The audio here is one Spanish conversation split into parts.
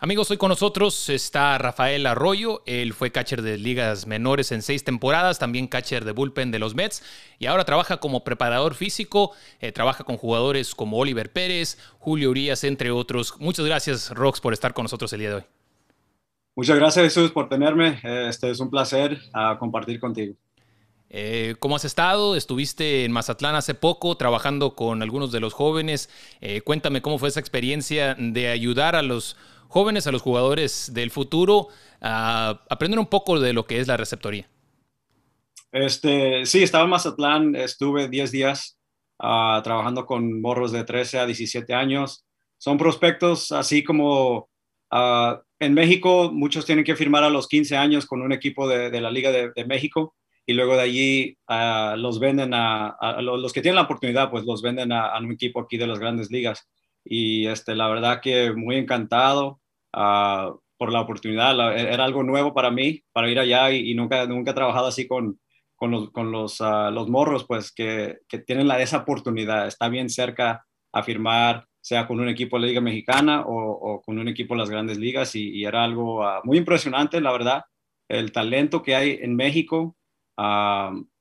Amigos, hoy con nosotros está Rafael Arroyo. Él fue catcher de ligas menores en seis temporadas, también catcher de bullpen de los Mets y ahora trabaja como preparador físico. Eh, trabaja con jugadores como Oliver Pérez, Julio Urias, entre otros. Muchas gracias, Rox, por estar con nosotros el día de hoy. Muchas gracias, Jesús, por tenerme. Este es un placer ah, compartir contigo. Eh, ¿Cómo has estado? Estuviste en Mazatlán hace poco trabajando con algunos de los jóvenes. Eh, cuéntame cómo fue esa experiencia de ayudar a los jóvenes, a los jugadores del futuro, a aprender un poco de lo que es la receptoría. Este, sí, estaba en Mazatlán, estuve 10 días ah, trabajando con morros de 13 a 17 años. Son prospectos así como ah, en México, muchos tienen que firmar a los 15 años con un equipo de, la Liga de, México y luego de allí ah, los venden a, los que tienen la oportunidad, pues los venden a, a, un equipo aquí de las grandes ligas y este, la verdad que muy encantado uh, por la oportunidad. era algo nuevo para mí, para ir allá y, nunca, nunca he trabajado así con, con los, con los, uh, los morros, pues que, que, tienen la, esa oportunidad. Está bien cerca a firmar, sea con un equipo de la Liga Mexicana o, con un equipo de las grandes ligas y, era algo uh, muy impresionante, la verdad, el talento que hay en México.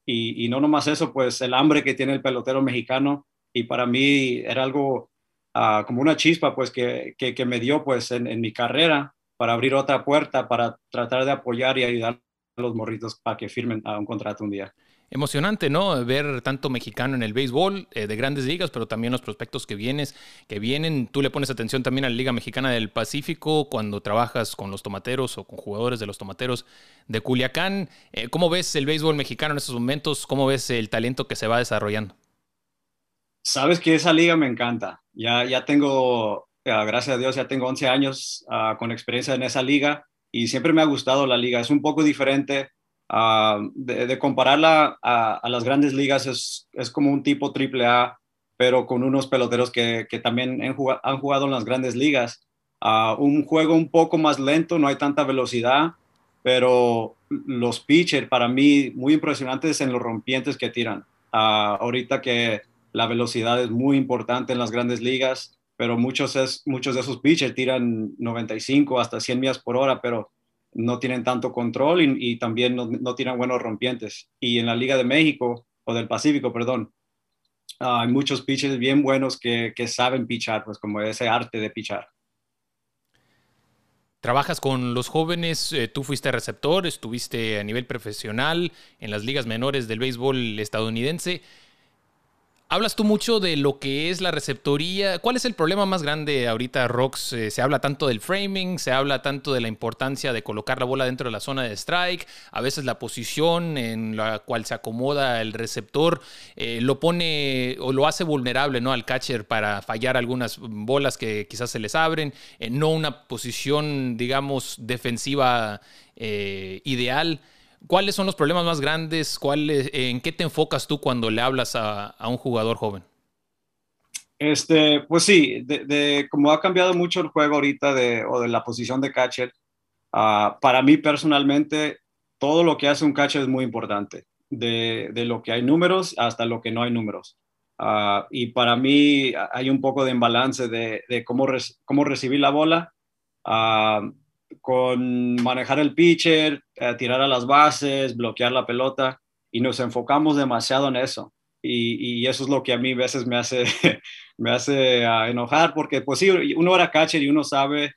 Y, y, no nomás eso, pues el hambre que tiene el pelotero mexicano y para mí era algo como una chispa pues que, que, me dio pues en, en, mi carrera para abrir otra puerta, para tratar de apoyar y ayudar a los morritos para que firmen a un contrato un día. Emocionante, ¿no? Ver tanto mexicano en el béisbol eh, de grandes ligas, pero también los prospectos que vienes, que vienen. Tú le pones atención también a la Liga Mexicana del Pacífico cuando trabajas con los tomateros o con jugadores de los tomateros de Culiacán. Eh, ¿Cómo ves el béisbol mexicano en estos momentos? ¿Cómo ves el talento que se va desarrollando? Sabes que esa liga me encanta. Ya, ya tengo, gracias a Dios, ya tengo 11 años ah, con experiencia en esa liga y siempre me ha gustado la liga. Es un poco diferente ah, de, compararla a, las grandes ligas. Es, es, como un tipo triple A, pero con unos peloteros que, que también han jugado, han jugado, en las grandes ligas. Uh, un juego un poco más lento, no hay tanta velocidad, pero los pitchers para mí muy impresionantes en los rompientes que tiran. ahorita que la velocidad es muy importante en las grandes ligas, pero muchos, es, muchos de esos pitchers tiran 95 hasta 100 millas por hora, pero no tienen tanto control y, también no, no, tienen buenos rompientes. Y en la Liga de México, o del Pacífico, perdón, hay muchos pitchers bien buenos que, que saben pichar, pues como ese arte de pichar. Trabajas con los jóvenes, eh, tú fuiste receptor, estuviste a nivel profesional en las ligas menores del béisbol estadounidense. Hablas tú mucho de lo que es la receptoría. ¿Cuál es el problema más grande ahorita, Rox? Eh, se habla tanto del framing, se habla tanto de la importancia de colocar la bola dentro de la zona de strike. A veces la posición en la cual se acomoda el receptor eh, lo pone o lo hace vulnerable ¿no? al catcher para fallar algunas bolas que quizás se les abren. Eh, no una posición, digamos, defensiva ideal. ¿Cuáles son los problemas más grandes? ¿En qué te enfocas tú cuando le hablas a, un jugador joven? Este, pues sí, de, como ha cambiado mucho el juego ahorita de, o de la posición de catcher, ah, para mí personalmente, todo lo que hace un catcher es muy importante, de, lo que hay números hasta lo que no hay números. Ah, y para mí hay un poco de imbalance de, cómo, cómo recibir la bola. Uh, con manejar el pitcher, eh, tirar a las bases, bloquear la pelota y nos enfocamos demasiado en eso. Y, eso es lo que a mí a veces me hace, me hace ah, enojar porque pues sí, uno era catcher y uno sabe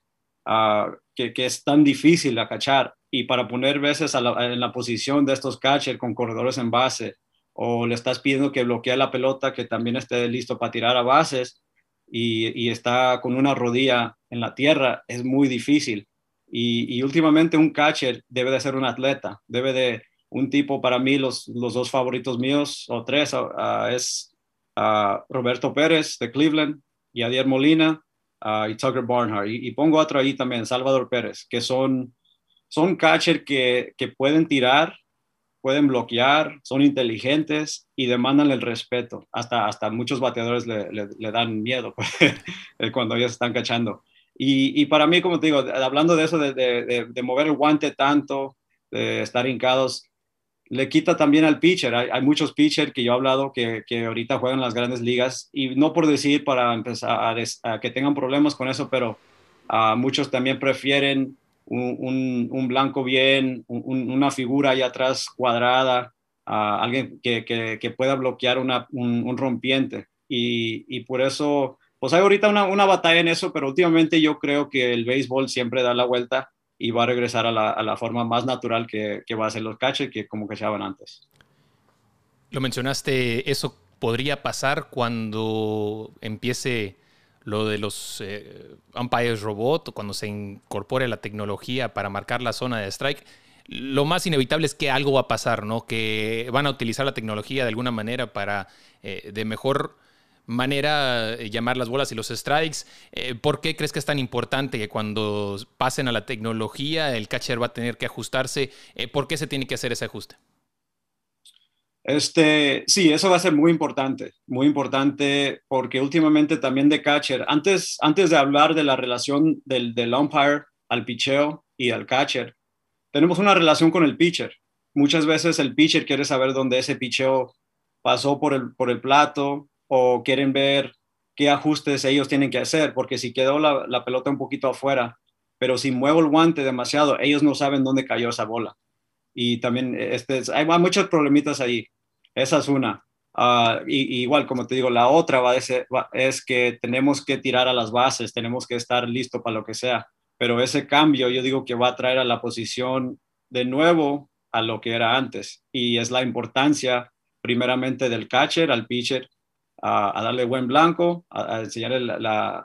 ah, que, que, es tan difícil a cachar y para poner veces en la posición de estos catchers con corredores en base o le estás pidiendo que bloquee la pelota que también esté listo para tirar a bases y, y está con una rodilla en la tierra, es muy difícil. Y, últimamente un catcher debe de ser un atleta, debe de un tipo, para mí los, los dos favoritos míos, o tres, uh, es Roberto Pérez de Cleveland, y Adier Molina y Tucker Barnhart. Y, pongo otro ahí también, Salvador Pérez, que son, son catcher que, que pueden tirar, pueden bloquear, son inteligentes y demandan el respeto. Hasta, hasta muchos bateadores le, le, dan miedo cuando ellos están cachando. Y, para mí, como te digo, hablando de eso, de, mover el guante tanto, de estar hincados, le quita también al pitcher. Hay, muchos pitchers que yo he hablado que, que, ahorita juegan en las grandes ligas y no por decir para empezar a, que tengan problemas con eso, pero muchos también prefieren un, blanco bien, una figura ahí atrás cuadrada, alguien que, pueda bloquear un, rompiente. Y, por eso, pues hay ahorita una, batalla en eso, pero últimamente yo creo que el béisbol siempre da la vuelta y va a regresar a la, forma más natural que, va a ser los catches que como que se antes. Lo mencionaste, eso podría pasar cuando empiece lo de los eh, umpires robot, cuando se incorpore la tecnología para marcar la zona de strike, lo más inevitable es que algo va a pasar, ¿no? Que van a utilizar la tecnología de alguna manera para eh, de mejor manera eh, llamar las bolas y los strikes. ¿Por qué crees que es tan importante que cuando pasen a la tecnología el catcher va a tener que ajustarse? ¿Por qué se tiene que hacer ese ajuste? Este, sí, eso va a ser muy importante, muy importante porque últimamente también de catcher, antes, antes de hablar de la relación del, del umpire al picheo y al catcher, tenemos una relación con el pitcher. Muchas veces el pitcher quiere saber dónde ese picheo pasó por el, por el plato o quieren ver qué ajustes ellos tienen que hacer, porque si quedó la, la pelota un poquito afuera, pero si muevo el guante demasiado, ellos no saben dónde cayó esa bola y también este, hay muchos problemitas ahí. Esa es una. Uh, y, igual, como te digo, la otra va ser, es que tenemos que tirar a las bases, tenemos que estar listo para lo que sea. Pero ese cambio yo digo que va a traer a la posición de nuevo a lo que era antes. Y es la importancia primeramente del catcher al pitcher a darle buen blanco, a, enseñar el,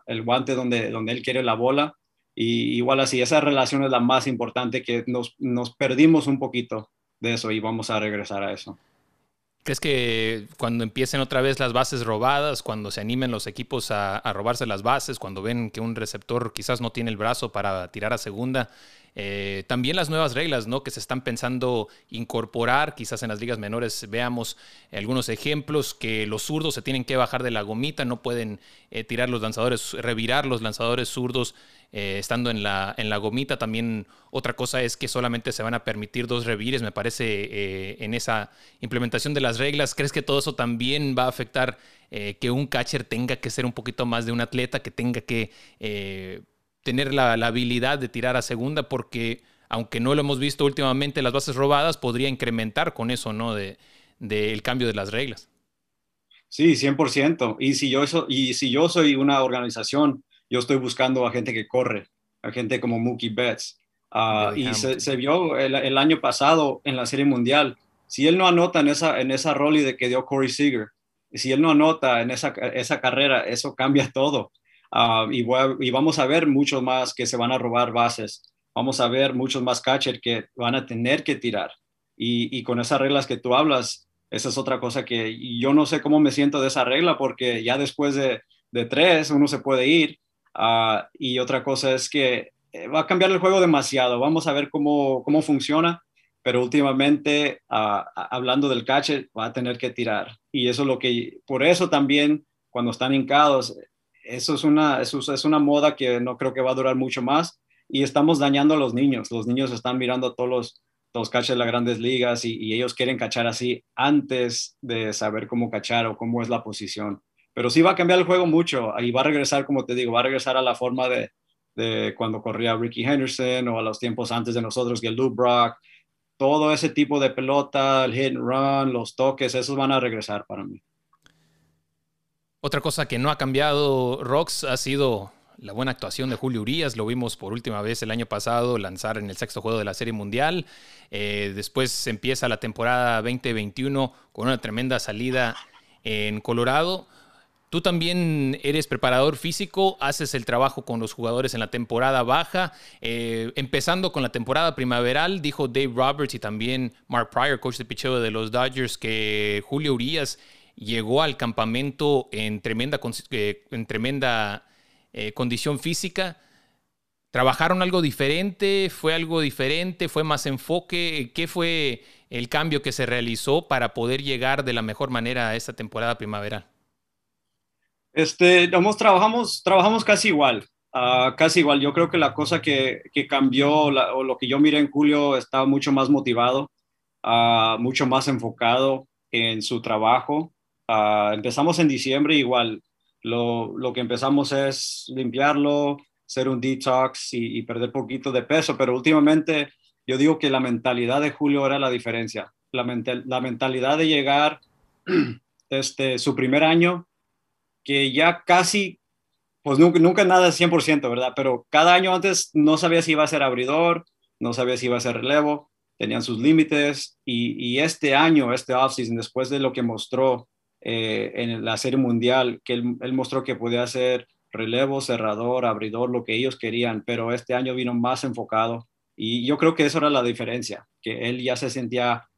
el, guante donde, donde él quiere la bola y igual así, esa relación es la más importante que nos, nos perdimos un poquito de eso y vamos a regresar a eso. ¿Crees que cuando empiecen otra vez las bases robadas, cuando se animen los equipos a, a, robarse las bases, cuando ven que un receptor quizás no tiene el brazo para tirar a segunda, eh, también las nuevas reglas ¿no? que se están pensando incorporar, quizás en las ligas menores veamos algunos ejemplos, que los zurdos se tienen que bajar de la gomita, no pueden eh, tirar los lanzadores, revirar los lanzadores zurdos eh, estando en la, en la gomita. También otra cosa es que solamente se van a permitir dos revires, me parece, en esa implementación de las reglas. ¿Crees que todo eso también va a afectar que un catcher tenga que ser un poquito más de un atleta, que tenga que tener la, habilidad de tirar a segunda porque aunque no lo hemos visto últimamente las bases robadas, podría incrementar con eso, ¿no? De, del cambio de las reglas. Sí, 100%. Y si, yo y si yo soy una organización, yo estoy buscando a gente que corre, a gente como Mookie Betts. Ah, y se, vio el, año pasado en la Serie Mundial. Si él no anota en esa, en esa roli de que dio Corey Seager, si él no anota en esa, esa carrera, eso cambia todo. Ah, y, vamos a ver muchos más que se van a robar bases. Vamos a ver muchos más catchers que van a tener que tirar. Y, con esas reglas que tú hablas, esa es otra cosa que yo no sé cómo me siento de esa regla porque ya después de, tres uno se puede ir. Ah, y otra cosa es que eh, va a cambiar el juego demasiado. Vamos a ver cómo, cómo funciona, pero últimamente, ah, hablando del catcher, va a tener que tirar. Y eso es lo que, por eso también, cuando están hincados, eso es una, eso es una moda que no creo que va a durar mucho más y estamos dañando a los niños. Los niños están mirando a todos los, los catchers de las grandes ligas y, ellos quieren cachar así antes de saber cómo cachar o cómo es la posición. Pero sí va a cambiar el juego mucho y va a regresar, como te digo, va a regresar a la forma de, de cuando corría Ricky Henderson o a los tiempos antes de nosotros, que Lou Brock. Todo ese tipo de pelota, el hit and run, los toques, esos van a regresar para mí. Otra cosa que no ha cambiado, Rox, ha sido la buena actuación de Julio Urias. Lo vimos por última vez el año pasado lanzar en el sexto juego de la Serie Mundial. Eh, después empieza la temporada 2021 con una tremenda salida en Colorado. Tú también eres preparador físico, haces el trabajo con los jugadores en la temporada baja. Eh, empezando con la temporada primaveral, dijo Dave Roberts y también Mark Pryor, coach de picheo de los Dodgers, que Julio Urias llegó al campamento en tremenda, eh, en tremenda eh, condición física. ¿Trabajaron algo diferente? ¿Fue algo diferente? ¿Fue más enfoque? ¿Qué fue el cambio que se realizó para poder llegar de la mejor manera a esta temporada primaveral? Este, trabajamos, trabajamos casi igual, ah, casi igual. Yo creo que la cosa que, cambió o lo que yo miré en julio estaba mucho más motivado, uh, mucho más enfocado en su trabajo. Ah, empezamos en diciembre igual. Lo, lo, que empezamos es limpiarlo, hacer un detox y, perder poquito de peso, pero últimamente yo digo que la mentalidad de Julio era la diferencia. La, la mentalidad de llegar este, su primer año, que ya casi, pues nunca, nunca nada 100%, ¿verdad? Pero cada año antes no sabía si iba a ser abridor, no sabía si iba a ser relevo, tenían sus límites y, este año, este offseason, después de lo que mostró eh, en la Serie Mundial, que él, mostró que podía hacer relevo, cerrador, abridor, lo que ellos querían, pero este año vino más enfocado y yo creo que eso era la diferencia, que él ya se sentía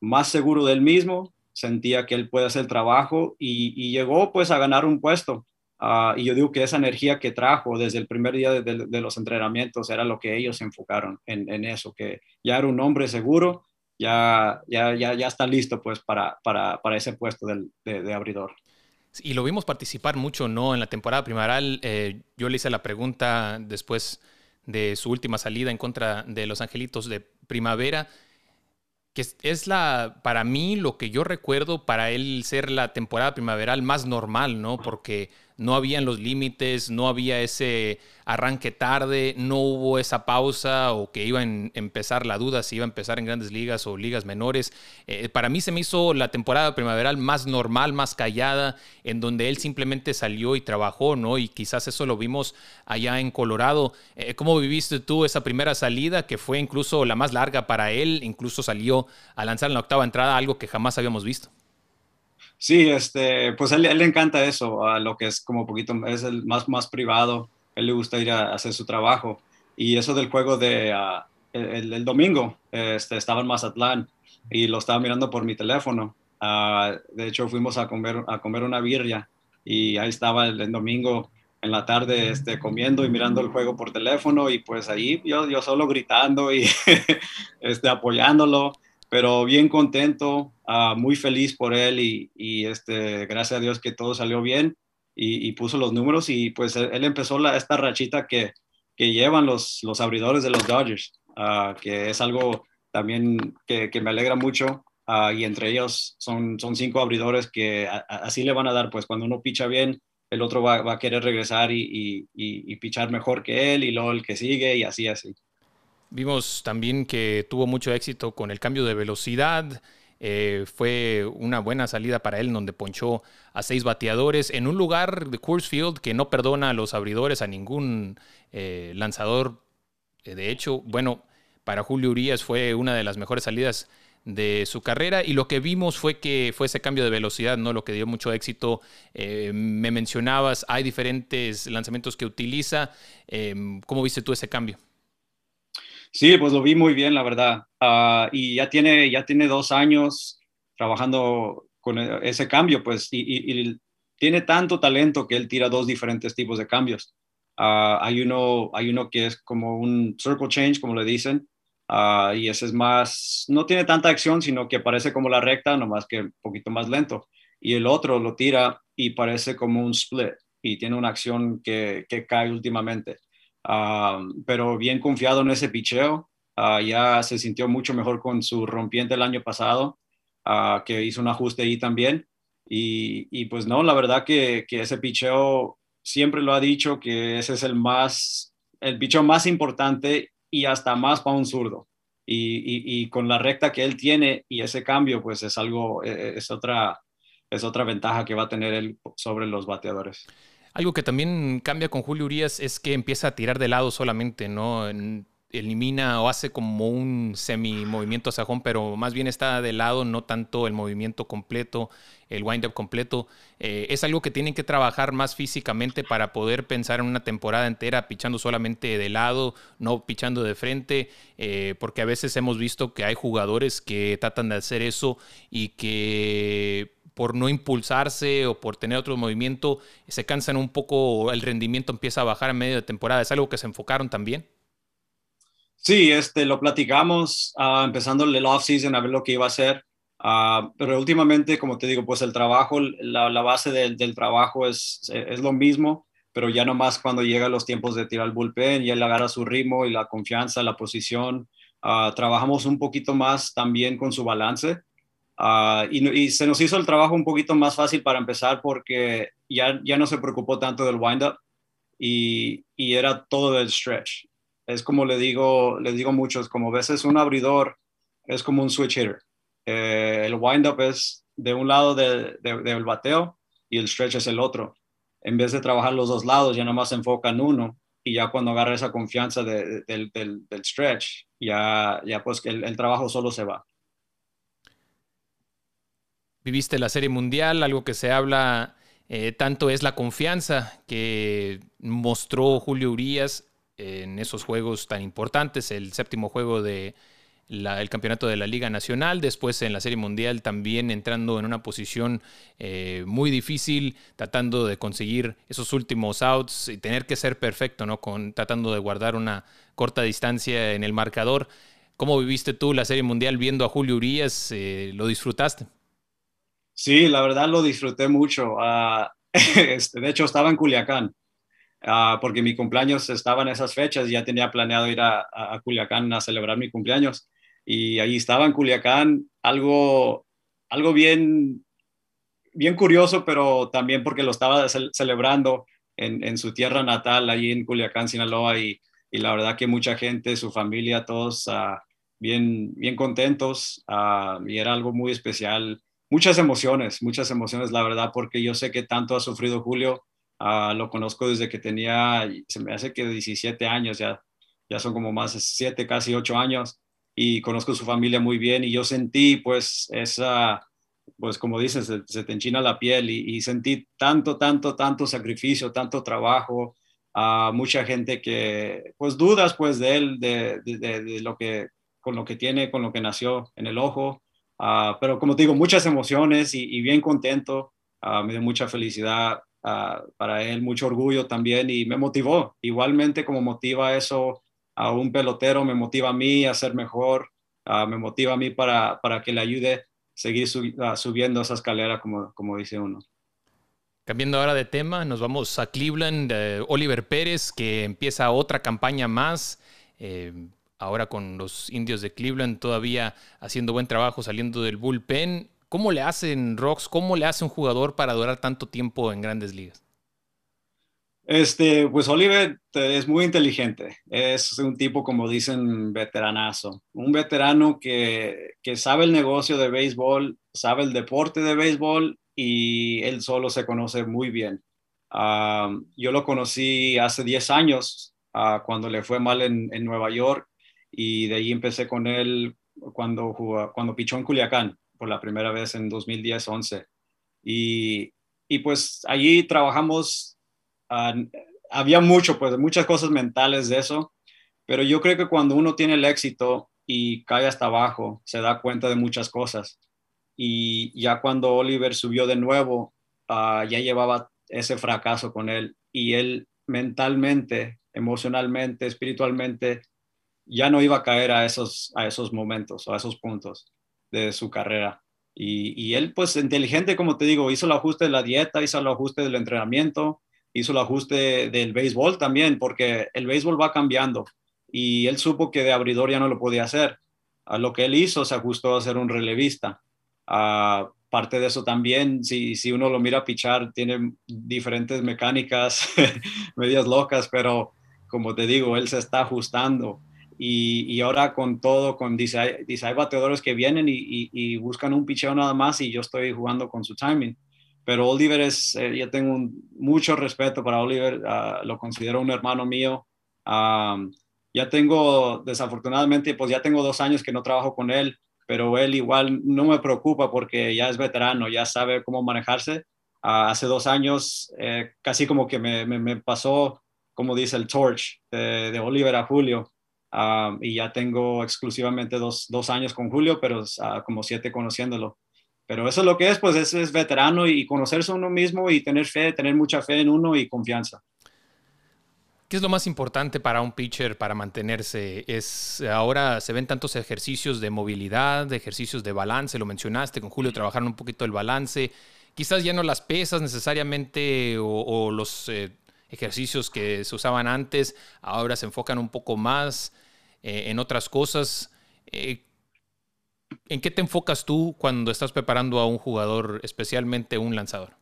más seguro del mismo, sentía que él puede hacer trabajo y, llegó pues a ganar un puesto. Ah, y yo digo que esa energía que trajo desde el primer día de, los entrenamientos era lo que ellos enfocaron en, eso, que ya era un hombre seguro, ya, ya, ya, ya está listo pues para, para, para ese puesto de abridor. Y lo vimos participar mucho, ¿no? En la temporada primaveral, eh, yo le hice la pregunta después de su última salida en contra de los Angelitos de Primavera, que es la, para mí, lo que yo recuerdo para él ser la temporada primaveral más normal, ¿no? Porque no habían los límites, no había ese arranque tarde, no hubo esa pausa o que iba a empezar la duda si iba a empezar en grandes ligas o ligas menores. Eh, para mí se me hizo la temporada primaveral más normal, más callada, en donde él simplemente salió y trabajó, ¿no? Y quizás eso lo vimos allá en Colorado. Eh, ¿Cómo viviste tú esa primera salida, que fue incluso la más larga para él? Incluso salió a lanzar en la octava entrada, algo que jamás habíamos visto. Sí, este, pues a él, le encanta eso, a lo que es como poquito, es el más, más privado, él le gusta ir a, hacer su trabajo. Y eso del juego de ah, el, domingo, este, estaba en Mazatlán y lo estaba mirando por mi teléfono. Ah, de hecho, fuimos a comer, a comer una birria y ahí estaba el, domingo en la tarde este, comiendo y mirando el juego por teléfono y pues ahí yo, yo solo gritando y este, apoyándolo pero bien contento, ah, muy feliz por él y, este, gracias a Dios que todo salió bien y, puso los números y pues él, empezó la, esta rachita que, que llevan los, los abridores de los Dodgers, ah, que es algo también que, me alegra mucho ah, y entre ellos son, son cinco abridores que así le van a dar, pues cuando uno picha bien, el otro va, va a querer regresar y, y, y, pichar mejor que él y luego el que sigue y así así. Vimos también que tuvo mucho éxito con el cambio de velocidad. Eh, fue una buena salida para él, donde ponchó a seis bateadores en un lugar de Coors Field que no perdona a los abridores, a ningún eh, lanzador. Eh, de hecho, bueno, para Julio Urias fue una de las mejores salidas de su carrera y lo que vimos fue que fue ese cambio de velocidad, ¿no? Lo que dio mucho éxito. me mencionabas, hay diferentes lanzamientos que utiliza. ¿Cómo viste tú ese cambio? Sí, pues lo vi muy bien, la verdad. Ah, y ya tiene, ya tiene dos años trabajando con e, ese cambio, pues, y, tiene tanto talento que él tira dos diferentes tipos de cambios. Ah, hay, uno, hay uno que es como un circle change, como le dicen, ah, y ese es más, no tiene tanta acción, sino que parece como la recta, nomás que un poquito más lento. Y el otro lo tira y parece como un split, y tiene una acción que, que cae últimamente. Ah, pero bien confiado en ese picheo. Ah, ya se sintió mucho mejor con su rompiente el año pasado, uh, que hizo un ajuste ahí también. Y, y pues no, la verdad que, que, ese picheo siempre lo ha dicho que ese es el más, el picheo más importante y hasta más para un zurdo. Y, y, y, con la recta que él tiene y ese cambio, pues es algo, e, e, es otra, es otra ventaja que va a tener él sobre los bateadores. Algo que también cambia con Julio Urias es que empieza a tirar de lado solamente, ¿no? elimina o hace como un semi movimiento sajón, pero más bien está de lado, no tanto el movimiento completo, el wind-up completo. Eh, es algo que tienen que trabajar más físicamente para poder pensar en una temporada entera pichando solamente de lado, no pichando de frente, eh, porque a veces hemos visto que hay jugadores que tratan de hacer eso y que por no impulsarse o por tener otro movimiento, se cansan un poco, el rendimiento empieza a bajar en medio de temporada. ¿Es algo que se enfocaron también? Sí, este, lo platicamos uh, empezando el off-season a ver lo que iba a hacer. Ah, pero últimamente, como te digo, pues el trabajo, la, base del, trabajo es, es, lo mismo, pero ya nomás cuando llega los tiempos de tirar el bullpen y él agarra su ritmo y la confianza, la posición, ah, trabajamos un poquito más también con su balance. Ah, y, se nos hizo el trabajo un poquito más fácil para empezar porque ya, ya no se preocupó tanto del wind-up. y, y era todo el stretch. Es como le digo, les digo muchos, como veces un abridor es como un switch hitter. Eh, el wind-up es de un lado del de, bateo y el stretch es el otro. En vez de trabajar los dos lados, ya nomás se enfoca en uno y ya cuando agarra esa confianza del, del, stretch, ya, ya pues el, el trabajo solo se va. Viviste la Serie Mundial, algo que se habla eh, tanto es la confianza que mostró Julio Urias en esos juegos tan importantes, el séptimo juego del campeonato de la Liga Nacional, después en la Serie Mundial también entrando en una posición eh, muy difícil, tratando de conseguir esos últimos outs y tener que ser perfecto, ¿no? Con, tratando de guardar una corta distancia en el marcador. ¿Cómo viviste tú la Serie Mundial viendo a Julio Urias? Eh, ¿Lo disfrutaste? Sí, la verdad lo disfruté mucho. Ah, este, de hecho, estaba en Culiacán, ah, porque mi cumpleaños estaba en esas fechas y ya tenía planeado ir a, Culiacán a celebrar mi cumpleaños. Y ahí estaba en Culiacán, algo, algo bien, bien curioso, pero también porque lo estaba celebrando en, su tierra natal, allí en Culiacán, Sinaloa, y, la verdad que mucha gente, su familia, todos ah, bien, bien contentos, y era algo muy especial muchas emociones, muchas emociones, la verdad, porque yo sé que tanto ha sufrido Julio, ah, lo conozco desde que tenía, se me hace que 17 años, ya, ya son como más de 7, casi 8 años, y conozco su familia muy bien, y yo sentí pues esa, pues como dices, se, te enchina la piel, y, sentí tanto, tanto, tanto sacrificio, tanto trabajo, a mucha gente que pues dudas pues de él, de, de, de lo que, con lo que tiene, con lo que nació en el ojo, Ah, pero como te digo, muchas emociones y, bien contento. Ah, me dio mucha felicidad ah, para él, mucho orgullo también y me motivó. Igualmente como motiva eso a un pelotero, me motiva a mí a ser mejor, me motiva a mí para, para que le ayude a seguir subiendo esa escalera, como, como dice uno. Cambiando ahora de tema, nos vamos a Cleveland. Oliver Pérez, que empieza otra campaña más. Eh, ahora con los indios de Cleveland todavía haciendo buen trabajo saliendo del bullpen. ¿Cómo le hacen Rocks? ¿Cómo le hace un jugador para durar tanto tiempo en grandes ligas? Este, pues Oliver es muy inteligente, es un tipo, como dicen, veteranazo, un veterano que, que sabe el negocio de béisbol, sabe el deporte de béisbol y él solo se conoce muy bien. Ah, yo lo conocí hace 10 años, uh, cuando le fue mal en, en Nueva York y de ahí empecé con él cuando, jugó, cuando pichó en Culiacán por la primera vez en 2010-11. Y, y, pues allí trabajamos, ah, había mucho, pues muchas cosas mentales de eso, pero yo creo que cuando uno tiene el éxito y cae hasta abajo, se da cuenta de muchas cosas. Y ya cuando Oliver subió de nuevo, ah, ya llevaba ese fracaso con él y él mentalmente, emocionalmente, espiritualmente, ya no iba a caer a esos, a esos momentos o a esos puntos de su carrera. Y, él, pues inteligente, como te digo, hizo el ajuste de la dieta, hizo el ajuste del entrenamiento, hizo el ajuste del béisbol también, porque el béisbol va cambiando y él supo que de abridor ya no lo podía hacer. A lo que él hizo, se ajustó a ser un relevista. Aparte de eso también, si, si uno lo mira pichar, tiene diferentes mecánicas medias locas, pero como te digo, él se está ajustando y, ahora con todo, con dice, dice hay bateadores que vienen y, buscan un picheo nada más y yo estoy jugando con su timing. Pero Oliver es, eh, yo tengo mucho respeto para Oliver, ah, lo considero un hermano mío. ya tengo, desafortunadamente, pues ya tengo dos años que no trabajo con él, pero él igual no me preocupa porque ya es veterano, ya sabe cómo manejarse. Ah, hace dos años, eh, casi como que me, pasó, como dice el torch de Oliver a Julio y ya tengo exclusivamente dos, dos, años con Julio, pero uh, como siete conociéndolo. Pero eso es lo que es, pues es, es veterano y conocerse uno mismo y tener fe, tener mucha fe en uno y confianza. ¿Qué es lo más importante para un pitcher para mantenerse? Es ahora se ven tantos ejercicios de movilidad, de ejercicios de balance, lo mencionaste con Julio, trabajaron un poquito el balance. Quizás ya no las pesas necesariamente o, los eh, ejercicios que se usaban antes, ahora se enfocan un poco más eh, en otras cosas. Eh, ¿En qué te enfocas tú cuando estás preparando a un jugador, especialmente un lanzador?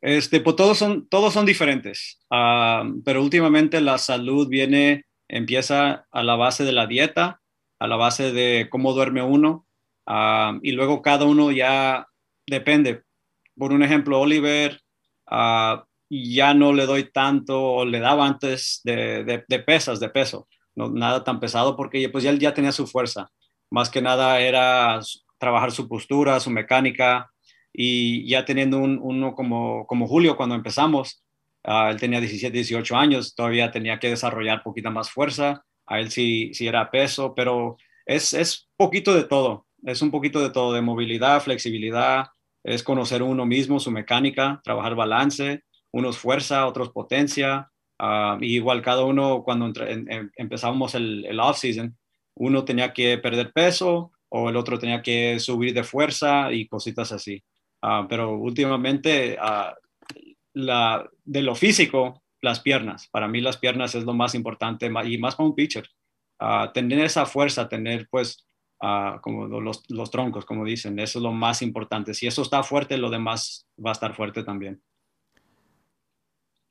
Este, pues todos son, todos son diferentes, ah, pero últimamente la salud viene, empieza a la base de la dieta, a la base de cómo duerme uno, ah, y luego cada uno ya depende. Por un ejemplo, Oliver, uh, ya no le doy tanto, o le daba antes de, pesas, de peso, no, nada tan pesado, porque pues ya él ya tenía su fuerza. Más que nada era trabajar su postura, su mecánica, y ya teniendo un, uno como, como Julio cuando empezamos, uh, él tenía 17, 18 años, todavía tenía que desarrollar poquita más fuerza, a él sí, sí era peso, pero es, es poquito de todo, es un poquito de todo, de movilidad, flexibilidad, es conocer uno mismo, su mecánica, trabajar balance, unos fuerza, otros potencia, uh, y igual cada uno cuando empezamos el, el off-season, uno tenía que perder peso o el otro tenía que subir de fuerza y cositas así. Ah, pero últimamente uh, la, de lo físico, las piernas. Para mí las piernas es lo más importante y más para un pitcher. Uh, tener esa fuerza, tener pues como los, los, troncos, como dicen, eso es lo más importante. Si eso está fuerte, lo demás va a estar fuerte también.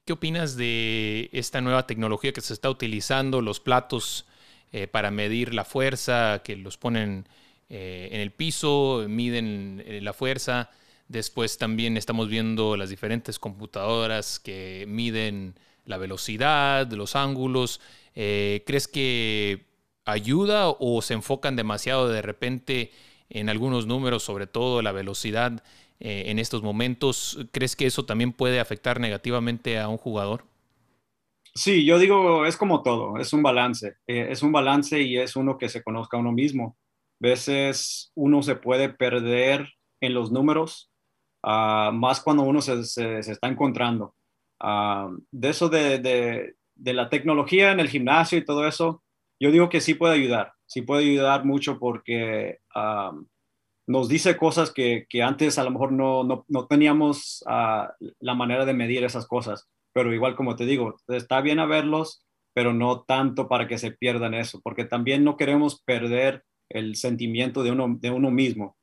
¿Qué opinas de esta nueva tecnología que se está utilizando, los platos eh, para medir la fuerza, que los ponen eh, en el piso, miden eh, la fuerza? Después también estamos viendo las diferentes computadoras que miden la velocidad, los ángulos. ¿Crees que ayuda o se enfocan demasiado de repente en algunos números, sobre todo la velocidad eh, en estos momentos? ¿Crees que eso también puede afectar negativamente a un jugador? Sí, yo digo, es como todo, es un balance, eh, es un balance y es uno que se conozca a uno mismo. A veces uno se puede perder en los números Ah, más cuando uno se, se, está encontrando. Ah, de eso de, de, de, la tecnología en el gimnasio y todo eso, yo digo que sí puede ayudar, sí puede ayudar mucho porque ah, nos dice cosas que, que, antes a lo mejor no, no, no teníamos la manera de medir esas cosas, pero igual como te digo, está bien a verlos, pero no tanto para que se pierdan eso, porque también no queremos perder el sentimiento de uno, de uno mismo.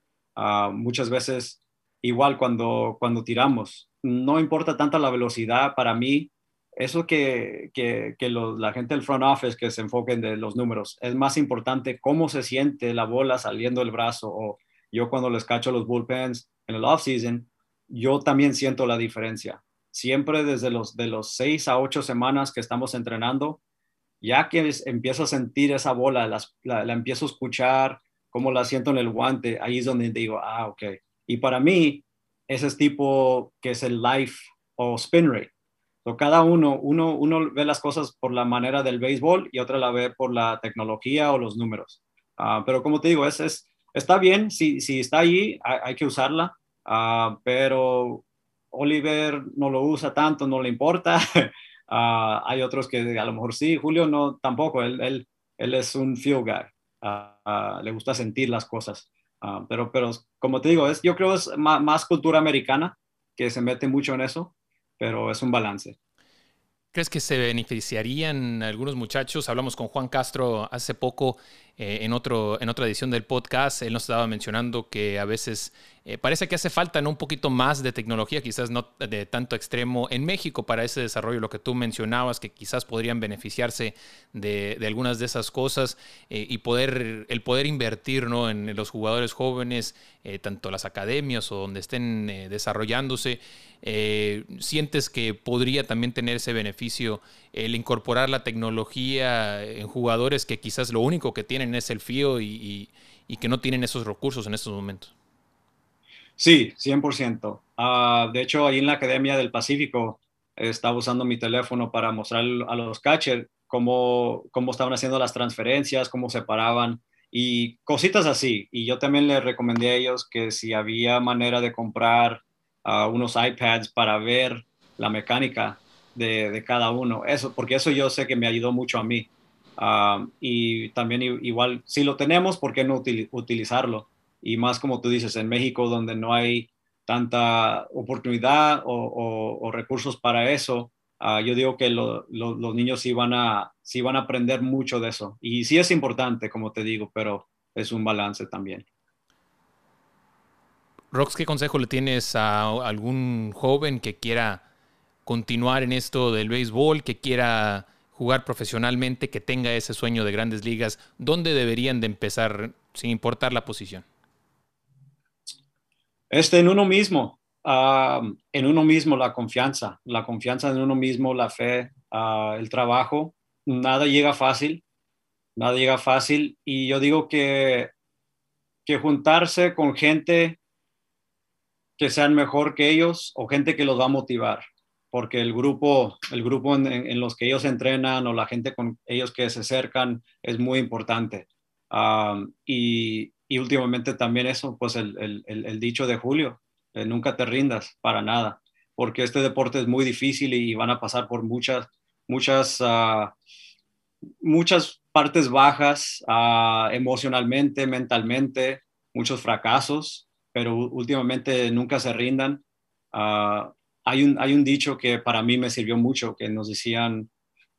muchas veces igual cuando, cuando tiramos. No importa tanto la velocidad para mí, eso que, que, que la gente del front office que se enfoquen de los números, es más importante cómo se siente la bola saliendo del brazo yo cuando les cacho los bullpens en el off-season, yo también siento la diferencia. Siempre desde los, de los seis a ocho semanas que estamos entrenando, ya que empiezo a sentir esa bola, la, la, la empiezo a escuchar, cómo la siento en el guante, ahí es donde digo, ah, ok, y para mí, ese es tipo que es el life o spin rate. cada uno, uno, uno ve las cosas por la manera del béisbol y otra la ve por la tecnología o los números. Ah, pero como te digo, es, es, está bien, si, si está ahí, hay, que usarla, uh, pero Oliver no lo usa tanto, no le importa. Uh, hay otros que a lo mejor sí, Julio no tampoco, él, él, él es un feel guy, le gusta sentir las cosas. Pero, pero como te digo, es, yo creo es más, más, cultura americana que se mete mucho en eso, pero es un balance. ¿Crees que se beneficiarían algunos muchachos? Hablamos con Juan Castro hace poco eh, en, otro, en otra edición del podcast. Él nos estaba mencionando que a veces eh, parece que hace falta un poquito más de tecnología, quizás no de tanto extremo en México para ese desarrollo, lo que tú mencionabas, que quizás podrían beneficiarse de, algunas de esas cosas eh, y poder, el poder invertir ¿no? en los jugadores jóvenes, tanto las academias o donde estén desarrollándose. ¿Sientes que podría también tener ese beneficio el incorporar la tecnología en jugadores que quizás lo único que tienen es el FIO y que no tienen esos recursos en estos momentos? Sí, 100%. Ah, de hecho, ahí en la Academia del Pacífico estaba usando mi teléfono para mostrar a los catchers cómo, cómo estaban haciendo las transferencias, cómo se paraban y cositas así. Y yo también les recomendé a ellos que si había manera de comprar ah, unos iPads para ver la mecánica de, cada uno, eso, porque eso yo sé que me ayudó mucho a mí. Ah, y también igual, si lo tenemos, ¿por qué no utilizarlo? y más como tú dices, en México donde no hay tanta oportunidad o, recursos para eso, ah, yo digo que los niños sí van, a, sí van a aprender mucho de eso. Y sí es importante, como te digo, pero es un balance también. Rox, ¿qué consejo le tienes a algún joven que quiera continuar en esto del béisbol, que quiera jugar profesionalmente, que tenga ese sueño de grandes ligas? ¿Dónde deberían de empezar, sin importar la posición? Este, en uno mismo, ah, en uno mismo la confianza, la confianza en uno mismo, la fe, ah, el trabajo. Nada llega fácil, nada llega fácil. Y yo digo que, que juntarse con gente que sean mejor que ellos o gente que los va a motivar, porque el grupo, el grupo en, los que ellos entrenan o la gente con ellos que se acercan es muy importante. Ah, y, últimamente también eso, pues el, el, dicho de Julio, nunca te rindas para nada, porque este deporte es muy difícil y van a pasar por muchas, muchas, uh, muchas partes bajas uh, emocionalmente, mentalmente, muchos fracasos pero últimamente nunca se rindan. Hay, un, hay un dicho que para mí me sirvió mucho, que nos decían,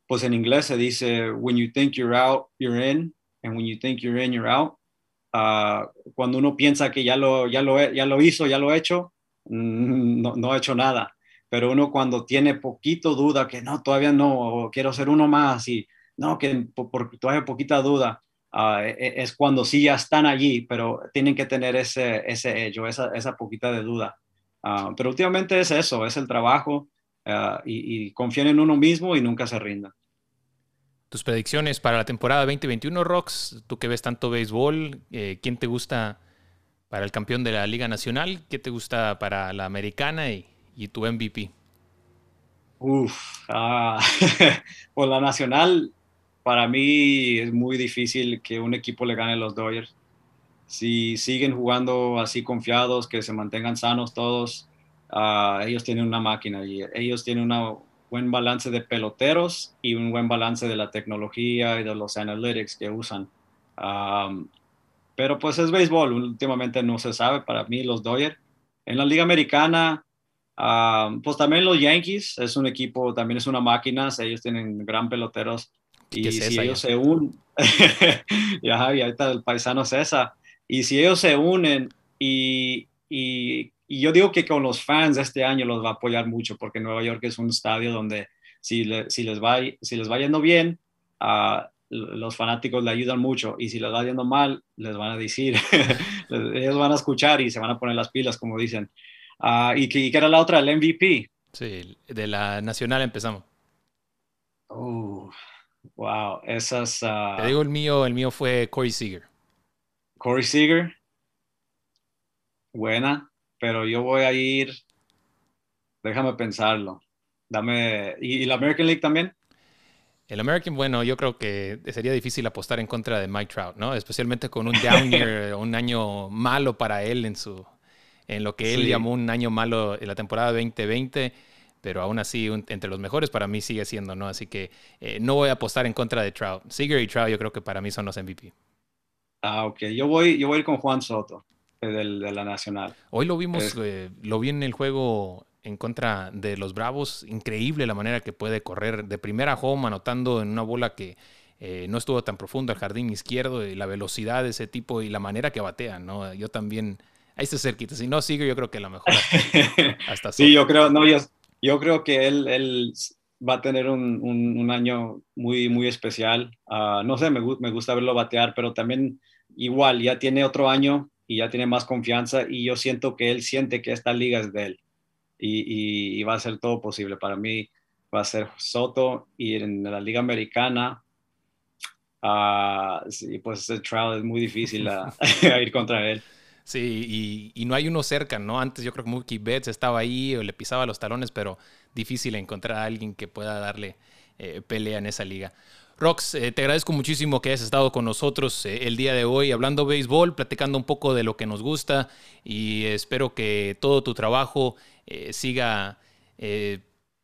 pues en inglés se dice, when you think you're out, you're in, and when you think you're in, you're out. Uh, cuando uno piensa que ya lo, ya, lo, ya lo hizo, ya lo ha hecho, mm, no, no hecho nada. Pero uno cuando tiene poquito duda, que no, todavía no, quiero ser uno más, y no, que por, por todavía poquita duda, e, es cuando sí ya están allí, pero tienen que tener ese, ese esa, esa poquita de duda. Ah, pero últimamente es eso, es el trabajo ah, y, y confíen en uno mismo y nunca se rindan. Tus predicciones para la temporada 2021, Rox, tú que ves tanto béisbol, eh, ¿quién te gusta para el campeón de la Liga Nacional? ¿Qué te gusta para la Americana y, y tu MVP? Uf, por la Nacional, para mí es muy difícil que un equipo le gane a los Dodgers. Si siguen jugando así confiados, que se mantengan sanos todos, uh, ellos tienen una máquina y ellos tienen un buen balance de peloteros y un buen balance de la tecnología y de los analytics que usan. Um, pero pues es béisbol, últimamente no se sabe para mí los Dodgers. En la Liga Americana, pues también los Yankees, es un equipo, también es una máquina, ellos tienen gran peloteros y si ellos se unen, ya, y ahorita el paisano César, y si ellos se unen y, y, y, yo digo que con los fans este año los va a apoyar mucho porque Nueva York es un estadio donde si, si, les, va, si les va yendo bien, uh, los fanáticos le ayudan mucho y si les va yendo mal, les van a decir, ellos van a escuchar y se van a poner las pilas, como dicen. Uh, y, que, era la otra, el MVP. Sí, de la nacional empezamos. Oh, Wow, esas. Uh... Te digo el mío, el mío fue Corey Seager. Corey Seager. Buena, pero yo voy a ir. Déjame pensarlo. Dame. ¿Y, la American League también? El American, bueno, yo creo que sería difícil apostar en contra de Mike Trout, ¿no? Especialmente con un down year, un año malo para él en su, en lo que él llamó un año malo en la temporada 2020 pero aún así entre los mejores para mí sigue siendo, ¿no? Así que eh, no voy a apostar en contra de Trout. Seager y Trout yo creo que para mí son los MVP. Ah, ok. Yo voy, yo voy a ir con Juan Soto, de la Nacional. Hoy lo vimos, eh, lo vi en el juego en contra de los Bravos. Increíble la manera que puede correr de primera home, anotando en una bola que eh, no estuvo tan profundo al jardín izquierdo, y la velocidad de ese tipo y la manera que batea, ¿no? Yo también... Ahí está cerquita. Si no, sigue, yo creo que la mejor hasta, Sí, yo creo, no, yo, yo creo que él, él va a tener un, un, año muy, muy especial. Uh, no sé, me, me, gusta verlo batear, pero también igual, ya tiene otro año y ya tiene más confianza y yo siento que él siente que esta liga es de él y, y, va a ser todo posible. Para mí va a ser Soto y en la liga americana, uh, sí, pues ese trial es muy difícil a ir contra él. Sí, y, no hay uno cerca, ¿no? Antes yo creo que Mookie Betts estaba ahí o le pisaba los talones, pero difícil encontrar a alguien que pueda darle eh, pelea en esa liga. Rox, eh, te agradezco muchísimo que hayas estado con nosotros eh, el día de hoy hablando béisbol, platicando un poco de lo que nos gusta y espero que todo tu trabajo siga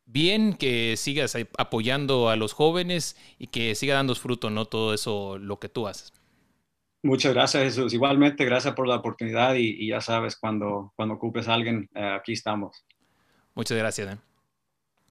bien, que sigas apoyando a los jóvenes y que siga dando fruto, ¿no? Todo eso, lo que tú haces. Muchas gracias, Jesús. Igualmente, gracias por la oportunidad y, ya sabes, cuando, cuando ocupes a alguien, eh, aquí estamos. Muchas gracias. Eh.